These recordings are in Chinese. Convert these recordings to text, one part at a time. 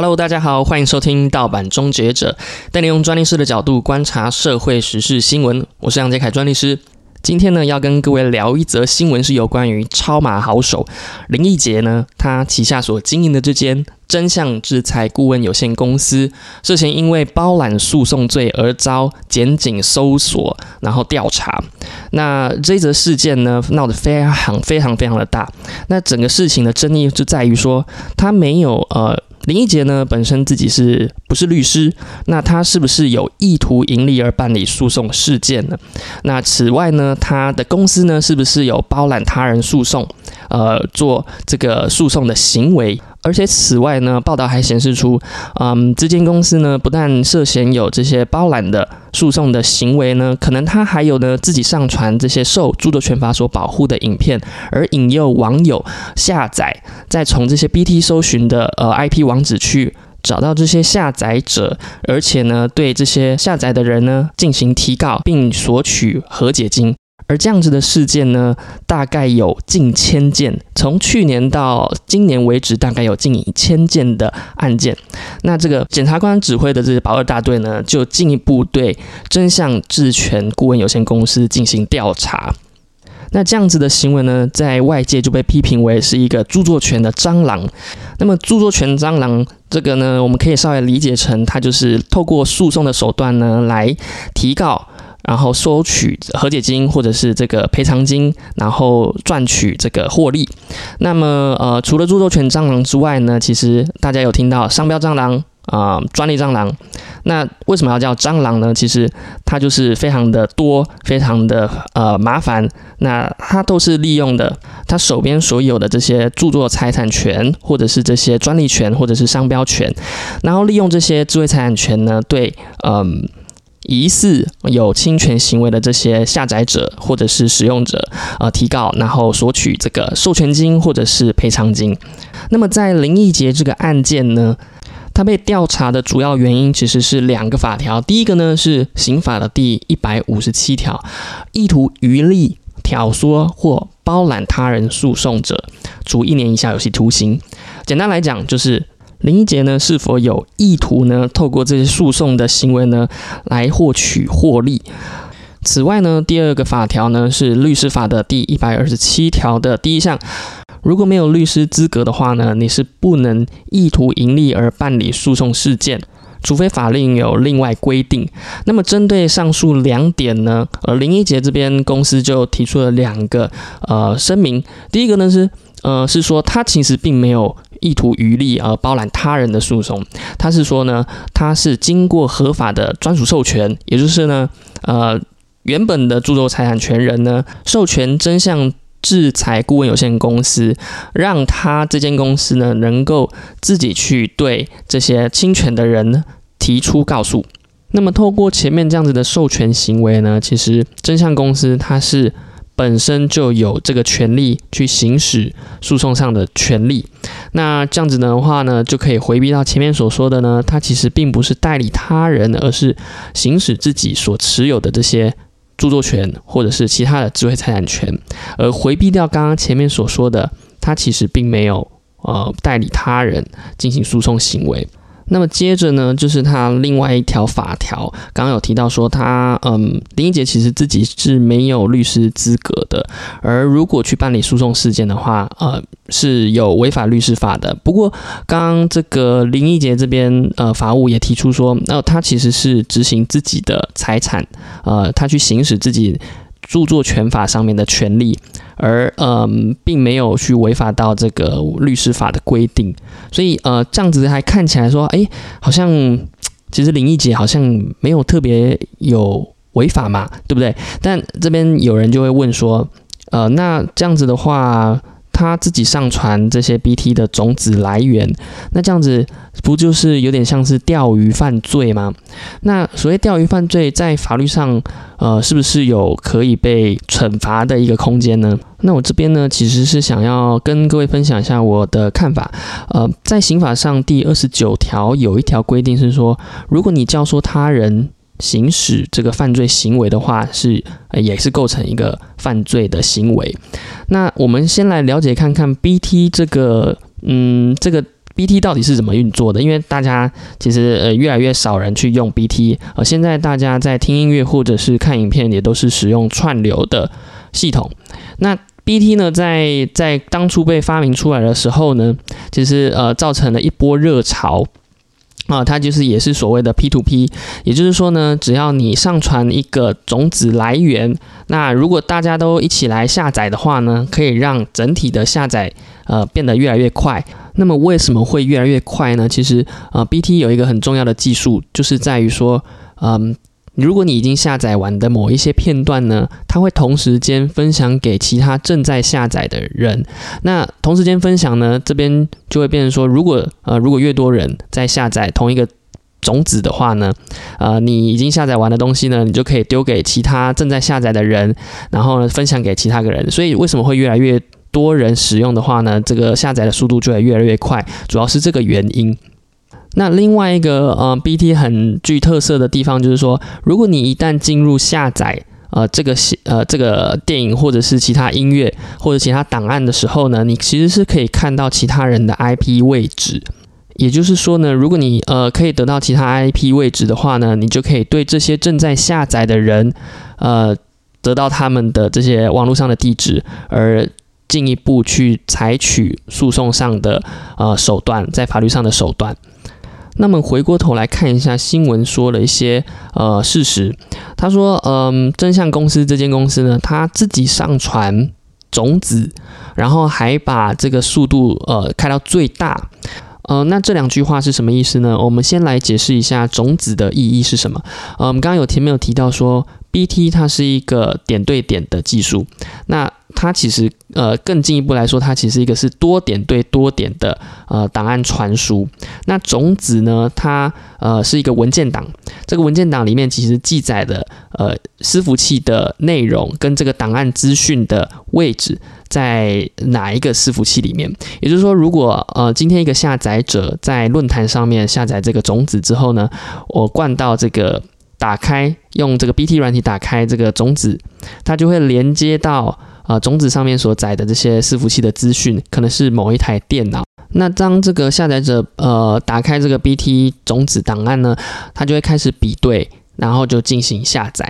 Hello，大家好，欢迎收听盗版终结者，带你用专利师的角度观察社会时事新闻。我是杨杰凯专利师。今天呢，要跟各位聊一则新闻，是有关于超马好手林义杰呢，他旗下所经营的这间真相制裁顾问有限公司，涉嫌因为包揽诉讼罪而遭检警搜索，然后调查。那这则事件呢，闹得非常非常非常的大。那整个事情的争议就在于说，他没有呃。林义杰呢，本身自己是不是律师？那他是不是有意图盈利而办理诉讼事件呢？那此外呢，他的公司呢，是不是有包揽他人诉讼，呃，做这个诉讼的行为？而且此外呢，报道还显示出，嗯，这间公司呢，不但涉嫌有这些包揽的诉讼的行为呢，可能他还有呢自己上传这些受著作权法所保护的影片，而引诱网友下载，再从这些 BT 搜寻的呃 IP 网址去找到这些下载者，而且呢，对这些下载的人呢进行提告，并索取和解金。而这样子的事件呢，大概有近千件，从去年到今年为止，大概有近一千件的案件。那这个检察官指挥的这些保二大队呢，就进一步对真相智权顾问有限公司进行调查。那这样子的行为呢，在外界就被批评为是一个著作权的蟑螂。那么著作权蟑螂这个呢，我们可以稍微理解成，它就是透过诉讼的手段呢，来提告。然后收取和解金或者是这个赔偿金，然后赚取这个获利。那么，呃，除了著作权蟑螂之外呢，其实大家有听到商标蟑螂啊、专利蟑螂。那为什么要叫蟑螂呢？其实它就是非常的多，非常的呃麻烦。那它都是利用的它手边所有的这些著作财产权，或者是这些专利权，或者是商标权，然后利用这些智慧财产权呢，对，嗯。疑似有侵权行为的这些下载者或者是使用者，呃，提告，然后索取这个授权金或者是赔偿金。那么在林义杰这个案件呢，他被调查的主要原因其实是两个法条。第一个呢是刑法的第一百五十七条，意图渔利、挑唆或包揽他人诉讼者，处一年以下有期徒刑。简单来讲就是。林一杰呢，是否有意图呢？透过这些诉讼的行为呢，来获取获利？此外呢，第二个法条呢是律师法的第一百二十七条的第一项，如果没有律师资格的话呢，你是不能意图盈利而办理诉讼事件，除非法令有另外规定。那么针对上述两点呢，呃，林一杰这边公司就提出了两个呃声明，第一个呢是呃是说他其实并没有。意图渔利而包揽他人的诉讼，他是说呢，他是经过合法的专属授权，也就是呢，呃，原本的著作财产权人呢，授权真相制裁顾问有限公司，让他这间公司呢，能够自己去对这些侵权的人提出告诉。那么，透过前面这样子的授权行为呢，其实真相公司它是。本身就有这个权利去行使诉讼上的权利，那这样子的话呢，就可以回避到前面所说的呢，它其实并不是代理他人，而是行使自己所持有的这些著作权或者是其他的智慧财产权，而回避掉刚刚前面所说的，他其实并没有呃代理他人进行诉讼行为。那么接着呢，就是他另外一条法条，刚刚有提到说他，嗯，林一杰其实自己是没有律师资格的，而如果去办理诉讼事件的话，呃，是有违反律师法的。不过，刚刚这个林一杰这边，呃，法务也提出说，那他其实是执行自己的财产，呃，他去行使自己著作权法上面的权利。而嗯，并没有去违法到这个律师法的规定，所以呃，这样子还看起来说，哎，好像其实林忆杰好像没有特别有违法嘛，对不对？但这边有人就会问说，呃，那这样子的话。他自己上传这些 BT 的种子来源，那这样子不就是有点像是钓鱼犯罪吗？那所谓钓鱼犯罪，在法律上，呃，是不是有可以被惩罚的一个空间呢？那我这边呢，其实是想要跟各位分享一下我的看法。呃，在刑法上第二十九条有一条规定是说，如果你教唆他人。行使这个犯罪行为的话，是也是构成一个犯罪的行为。那我们先来了解看看 BT 这个，嗯，这个 BT 到底是怎么运作的？因为大家其实呃越来越少人去用 BT，呃，现在大家在听音乐或者是看影片也都是使用串流的系统。那 BT 呢，在在当初被发明出来的时候呢，其实呃造成了一波热潮。啊，它就是也是所谓的 P to P，也就是说呢，只要你上传一个种子来源，那如果大家都一起来下载的话呢，可以让整体的下载呃变得越来越快。那么为什么会越来越快呢？其实呃，BT 有一个很重要的技术，就是在于说，嗯。如果你已经下载完的某一些片段呢，它会同时间分享给其他正在下载的人。那同时间分享呢，这边就会变成说，如果呃如果越多人在下载同一个种子的话呢，呃你已经下载完的东西呢，你就可以丢给其他正在下载的人，然后呢分享给其他个人。所以为什么会越来越多人使用的话呢，这个下载的速度就会越来越快，主要是这个原因。那另外一个呃，BT 很具特色的地方就是说，如果你一旦进入下载呃这个呃这个电影或者是其他音乐或者其他档案的时候呢，你其实是可以看到其他人的 IP 位置。也就是说呢，如果你呃可以得到其他 IP 位置的话呢，你就可以对这些正在下载的人呃得到他们的这些网络上的地址，而进一步去采取诉讼上的呃手段，在法律上的手段。那么回过头来看一下新闻说的一些呃事实，他说，嗯，真相公司这间公司呢，他自己上传种子，然后还把这个速度呃开到最大，呃，那这两句话是什么意思呢？我们先来解释一下种子的意义是什么。呃，我们刚刚有前面有提到说，BT 它是一个点对点的技术，那它其实呃更进一步来说，它其实一个是多点对多点的呃档案传输。那种子呢，它呃是一个文件档，这个文件档里面其实记载的呃伺服器的内容跟这个档案资讯的位置在哪一个伺服器里面。也就是说，如果呃今天一个下载者在论坛上面下载这个种子之后呢，我灌到这个打开用这个 BT 软体打开这个种子，它就会连接到。呃，种子上面所载的这些伺服器的资讯，可能是某一台电脑。那当这个下载者呃打开这个 BT 种子档案呢，它就会开始比对，然后就进行下载。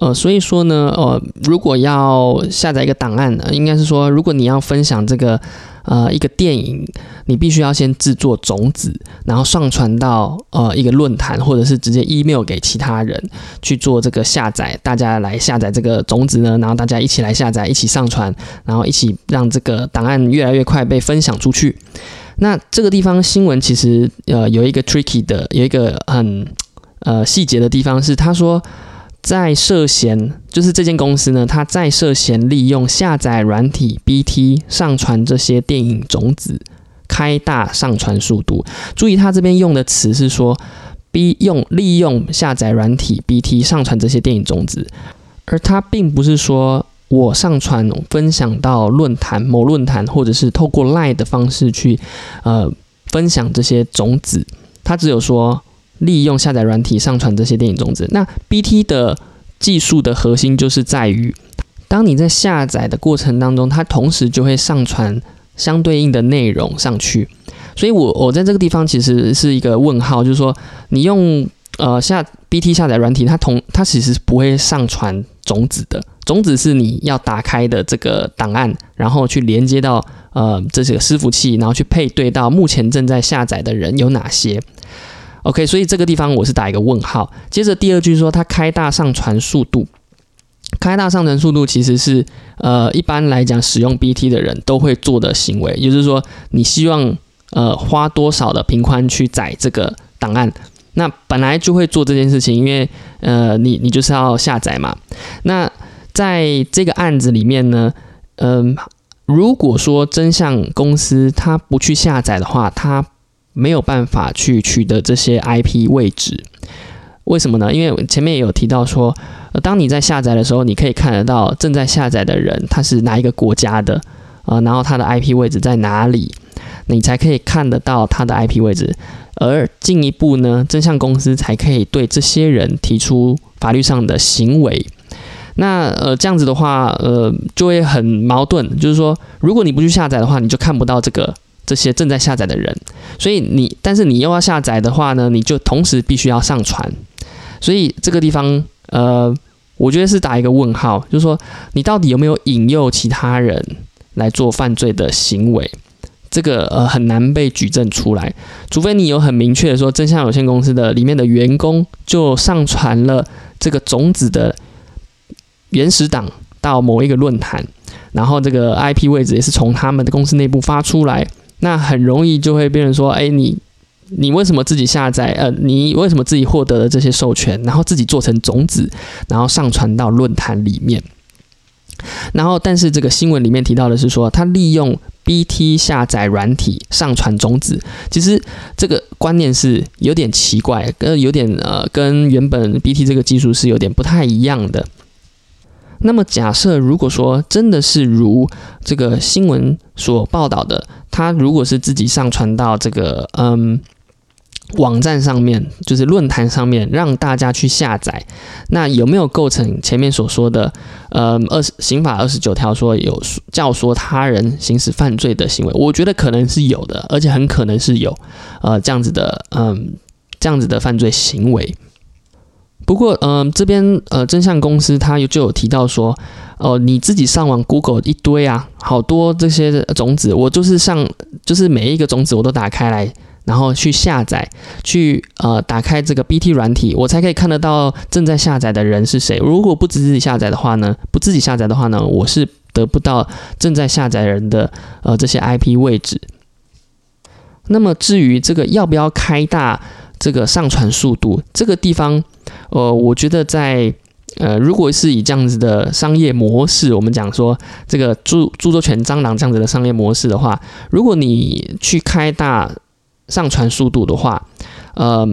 呃，所以说呢，呃，如果要下载一个档案呢，应该是说，如果你要分享这个。呃，一个电影，你必须要先制作种子，然后上传到呃一个论坛，或者是直接 email 给其他人去做这个下载，大家来下载这个种子呢，然后大家一起来下载，一起上传，然后一起让这个档案越来越快被分享出去。那这个地方新闻其实呃有一个 tricky 的，有一个很呃细节的地方是，他说。在涉嫌，就是这间公司呢，它在涉嫌利用下载软体 BT 上传这些电影种子，开大上传速度。注意，它这边用的词是说，B 用利用下载软体 BT 上传这些电影种子，而它并不是说我上传分享到论坛某论坛，或者是透过 Line 的方式去呃分享这些种子，它只有说。利用下载软体上传这些电影种子，那 BT 的技术的核心就是在于，当你在下载的过程当中，它同时就会上传相对应的内容上去。所以，我我在这个地方其实是一个问号，就是说，你用呃下 BT 下载软体，它同它其实不会上传种子的，种子是你要打开的这个档案，然后去连接到呃这些个伺服器，然后去配对到目前正在下载的人有哪些。OK，所以这个地方我是打一个问号。接着第二句说，它开大上传速度，开大上传速度其实是呃一般来讲使用 BT 的人都会做的行为，也就是说你希望呃花多少的频宽去载这个档案，那本来就会做这件事情，因为呃你你就是要下载嘛。那在这个案子里面呢，嗯，如果说真相公司它不去下载的话，它没有办法去取得这些 IP 位置，为什么呢？因为前面也有提到说，当你在下载的时候，你可以看得到正在下载的人他是哪一个国家的啊，然后他的 IP 位置在哪里，你才可以看得到他的 IP 位置，而进一步呢，真相公司才可以对这些人提出法律上的行为。那呃这样子的话，呃就会很矛盾，就是说，如果你不去下载的话，你就看不到这个。这些正在下载的人，所以你但是你又要下载的话呢，你就同时必须要上传，所以这个地方呃，我觉得是打一个问号，就是说你到底有没有引诱其他人来做犯罪的行为？这个呃很难被举证出来，除非你有很明确的说，真相有限公司的里面的员工就上传了这个种子的原始档到某一个论坛，然后这个 IP 位置也是从他们的公司内部发出来，那很容易就会变成说，哎，你你为什么自己下载？呃，你为什么自己获得了这些授权，然后自己做成种子，然后上传到论坛里面？然后，但是这个新闻里面提到的是说，他利用 BT 下载软体上传种子，其实这个观念是有点奇怪，跟有点呃，跟原本 BT 这个技术是有点不太一样的。那么，假设如果说真的是如这个新闻所报道的，他如果是自己上传到这个嗯。网站上面就是论坛上面让大家去下载，那有没有构成前面所说的呃二十刑法二十九条说有教唆他人行使犯罪的行为？我觉得可能是有的，而且很可能是有呃这样子的嗯这样子的犯罪行为。不过嗯这边呃真相公司他有就有提到说哦你自己上网 Google 一堆啊好多这些种子，我就是上就是每一个种子我都打开来。然后去下载，去呃打开这个 BT 软体，我才可以看得到正在下载的人是谁。如果不自己下载的话呢，不自己下载的话呢，我是得不到正在下载人的呃这些 IP 位置。那么至于这个要不要开大这个上传速度，这个地方，呃，我觉得在呃如果是以这样子的商业模式，我们讲说这个著著作权蟑螂这样子的商业模式的话，如果你去开大。上传速度的话，呃，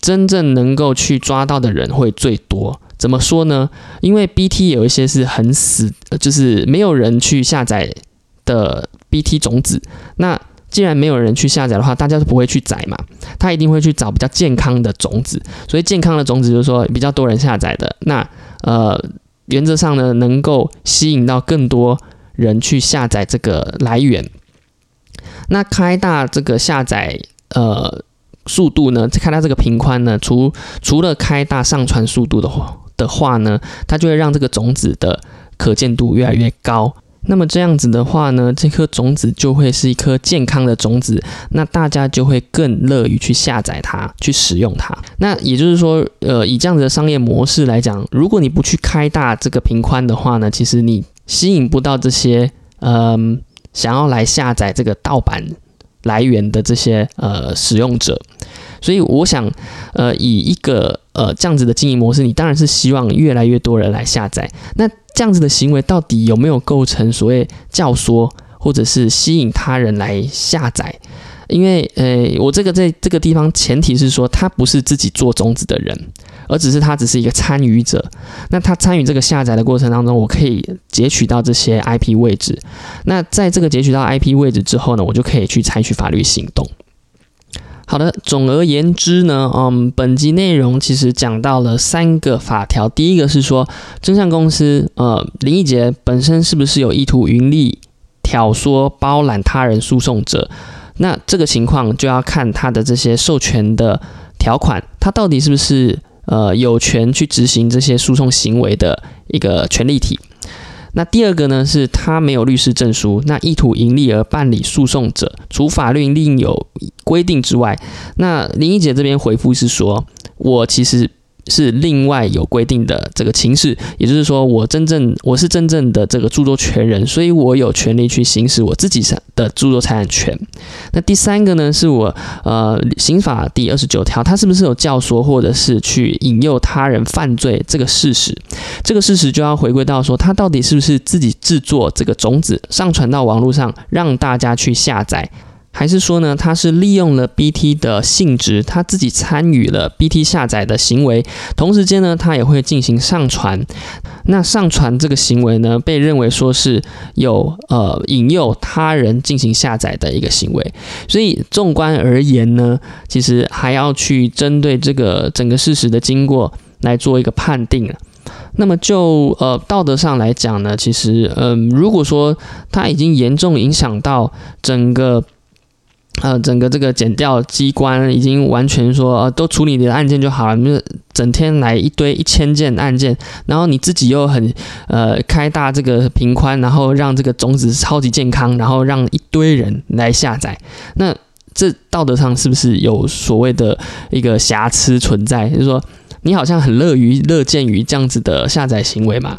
真正能够去抓到的人会最多。怎么说呢？因为 BT 有一些是很死，就是没有人去下载的 BT 种子。那既然没有人去下载的话，大家都不会去载嘛。他一定会去找比较健康的种子。所以健康的种子就是说比较多人下载的。那呃，原则上呢，能够吸引到更多人去下载这个来源。那开大这个下载。呃，速度呢？开它这个频宽呢？除除了开大上传速度的话的话呢，它就会让这个种子的可见度越来越高。那么这样子的话呢，这颗种子就会是一颗健康的种子，那大家就会更乐于去下载它，去使用它。那也就是说，呃，以这样子的商业模式来讲，如果你不去开大这个频宽的话呢，其实你吸引不到这些嗯想要来下载这个盗版。来源的这些呃使用者，所以我想，呃，以一个呃这样子的经营模式，你当然是希望越来越多人来下载。那这样子的行为到底有没有构成所谓教唆，或者是吸引他人来下载？因为呃，我这个在这个地方前提是说，他不是自己做种子的人。而只是他只是一个参与者，那他参与这个下载的过程当中，我可以截取到这些 IP 位置。那在这个截取到 IP 位置之后呢，我就可以去采取法律行动。好的，总而言之呢，嗯，本集内容其实讲到了三个法条。第一个是说，真相公司呃林义杰本身是不是有意图盈利、挑唆、包揽他人诉讼者？那这个情况就要看他的这些授权的条款，他到底是不是？呃，有权去执行这些诉讼行为的一个权利体。那第二个呢，是他没有律师证书，那意图盈利而办理诉讼者，除法律另有规定之外，那林一姐这边回复是说，我其实。是另外有规定的这个情势，也就是说，我真正我是真正的这个著作权人，所以我有权利去行使我自己的著作财产权。那第三个呢，是我呃刑法第二十九条，它是不是有教唆或者是去引诱他人犯罪这个事实？这个事实就要回归到说，他到底是不是自己制作这个种子上传到网络上，让大家去下载。还是说呢，他是利用了 BT 的性质，他自己参与了 BT 下载的行为，同时间呢，他也会进行上传。那上传这个行为呢，被认为说是有呃引诱他人进行下载的一个行为。所以纵观而言呢，其实还要去针对这个整个事实的经过来做一个判定那么就呃道德上来讲呢，其实嗯，如果说他已经严重影响到整个呃，整个这个检调机关已经完全说，呃，都处理你的案件就好了，就是整天来一堆一千件案件，然后你自己又很呃开大这个平宽，然后让这个种子超级健康，然后让一堆人来下载，那这道德上是不是有所谓的一个瑕疵存在？就是说，你好像很乐于乐见于这样子的下载行为嘛？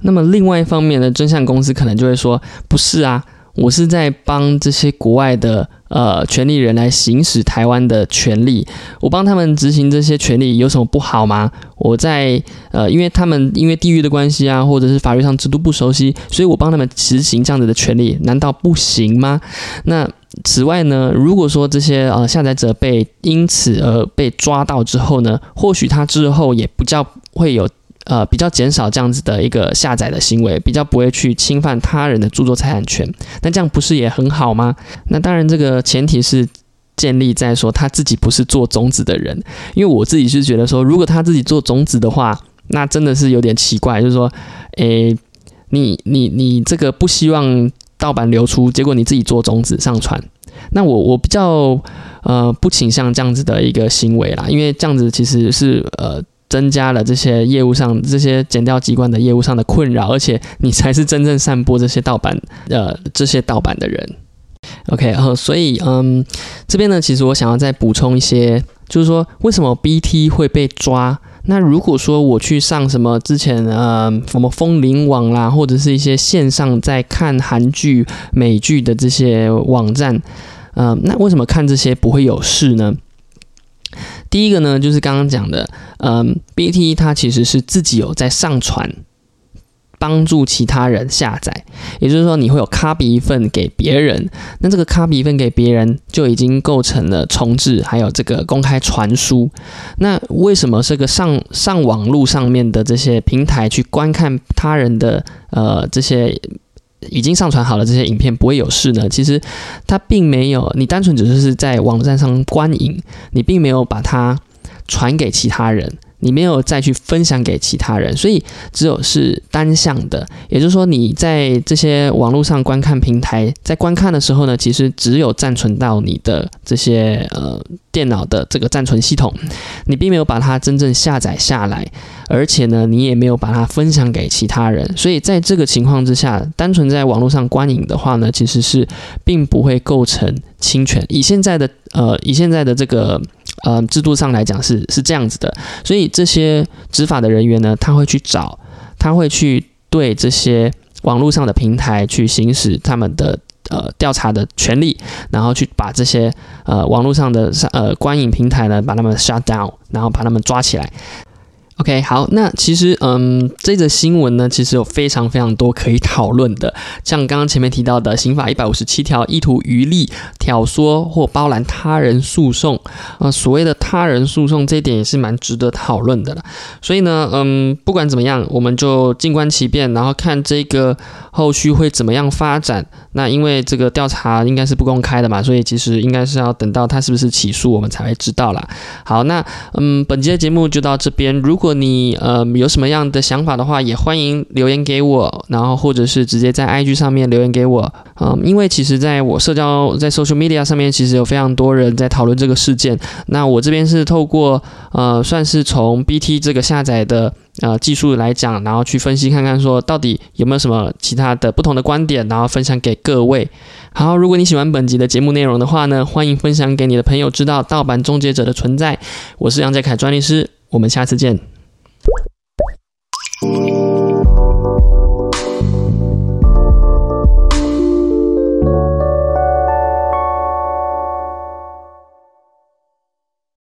那么另外一方面呢，真相公司可能就会说，不是啊。我是在帮这些国外的呃权利人来行使台湾的权利，我帮他们执行这些权利有什么不好吗？我在呃，因为他们因为地域的关系啊，或者是法律上制度不熟悉，所以我帮他们执行这样子的权利，难道不行吗？那此外呢，如果说这些呃下载者被因此而被抓到之后呢，或许他之后也不叫会有。呃，比较减少这样子的一个下载的行为，比较不会去侵犯他人的著作财产权。那这样不是也很好吗？那当然，这个前提是建立在说他自己不是做种子的人。因为我自己是觉得说，如果他自己做种子的话，那真的是有点奇怪。就是说，诶，你你你这个不希望盗版流出，结果你自己做种子上传，那我我比较呃不倾向这样子的一个行为啦，因为这样子其实是呃。增加了这些业务上这些检调机关的业务上的困扰，而且你才是真正散播这些盗版呃这些盗版的人。OK，呃，所以嗯，这边呢，其实我想要再补充一些，就是说为什么 BT 会被抓？那如果说我去上什么之前呃什么风铃网啦，或者是一些线上在看韩剧、美剧的这些网站，呃，那为什么看这些不会有事呢？第一个呢，就是刚刚讲的，嗯，BT 它其实是自己有在上传，帮助其他人下载，也就是说你会有 copy 一份给别人，那这个 copy 一份给别人就已经构成了重置，还有这个公开传输。那为什么这个上上网路上面的这些平台去观看他人的呃这些？已经上传好了这些影片不会有事呢？其实它并没有，你单纯只是是在网站上观影，你并没有把它传给其他人。你没有再去分享给其他人，所以只有是单向的。也就是说，你在这些网络上观看平台，在观看的时候呢，其实只有暂存到你的这些呃电脑的这个暂存系统，你并没有把它真正下载下来，而且呢，你也没有把它分享给其他人。所以在这个情况之下，单纯在网络上观影的话呢，其实是并不会构成侵权。以现在的呃，以现在的这个。呃，制度上来讲是是这样子的，所以这些执法的人员呢，他会去找，他会去对这些网络上的平台去行使他们的呃调查的权利，然后去把这些呃网络上的呃观影平台呢，把他们 shut down，然后把他们抓起来。OK，好，那其实，嗯，这则新闻呢，其实有非常非常多可以讨论的，像刚刚前面提到的刑法一百五十七条，意图渔利、挑唆或包揽他人诉讼，啊，所谓的他人诉讼，这一点也是蛮值得讨论的了。所以呢，嗯，不管怎么样，我们就静观其变，然后看这个后续会怎么样发展。那因为这个调查应该是不公开的嘛，所以其实应该是要等到他是不是起诉，我们才会知道啦。好，那嗯，本期的节目就到这边。如果你呃有什么样的想法的话，也欢迎留言给我，然后或者是直接在 IG 上面留言给我。嗯，因为其实在我社交在 social media 上面，其实有非常多人在讨论这个事件。那我这边是透过呃，算是从 BT 这个下载的。呃，技术来讲，然后去分析看看，说到底有没有什么其他的不同的观点，然后分享给各位。好，如果你喜欢本集的节目内容的话呢，欢迎分享给你的朋友知道盗版终结者的存在。我是杨杰凯专利师，我们下次见。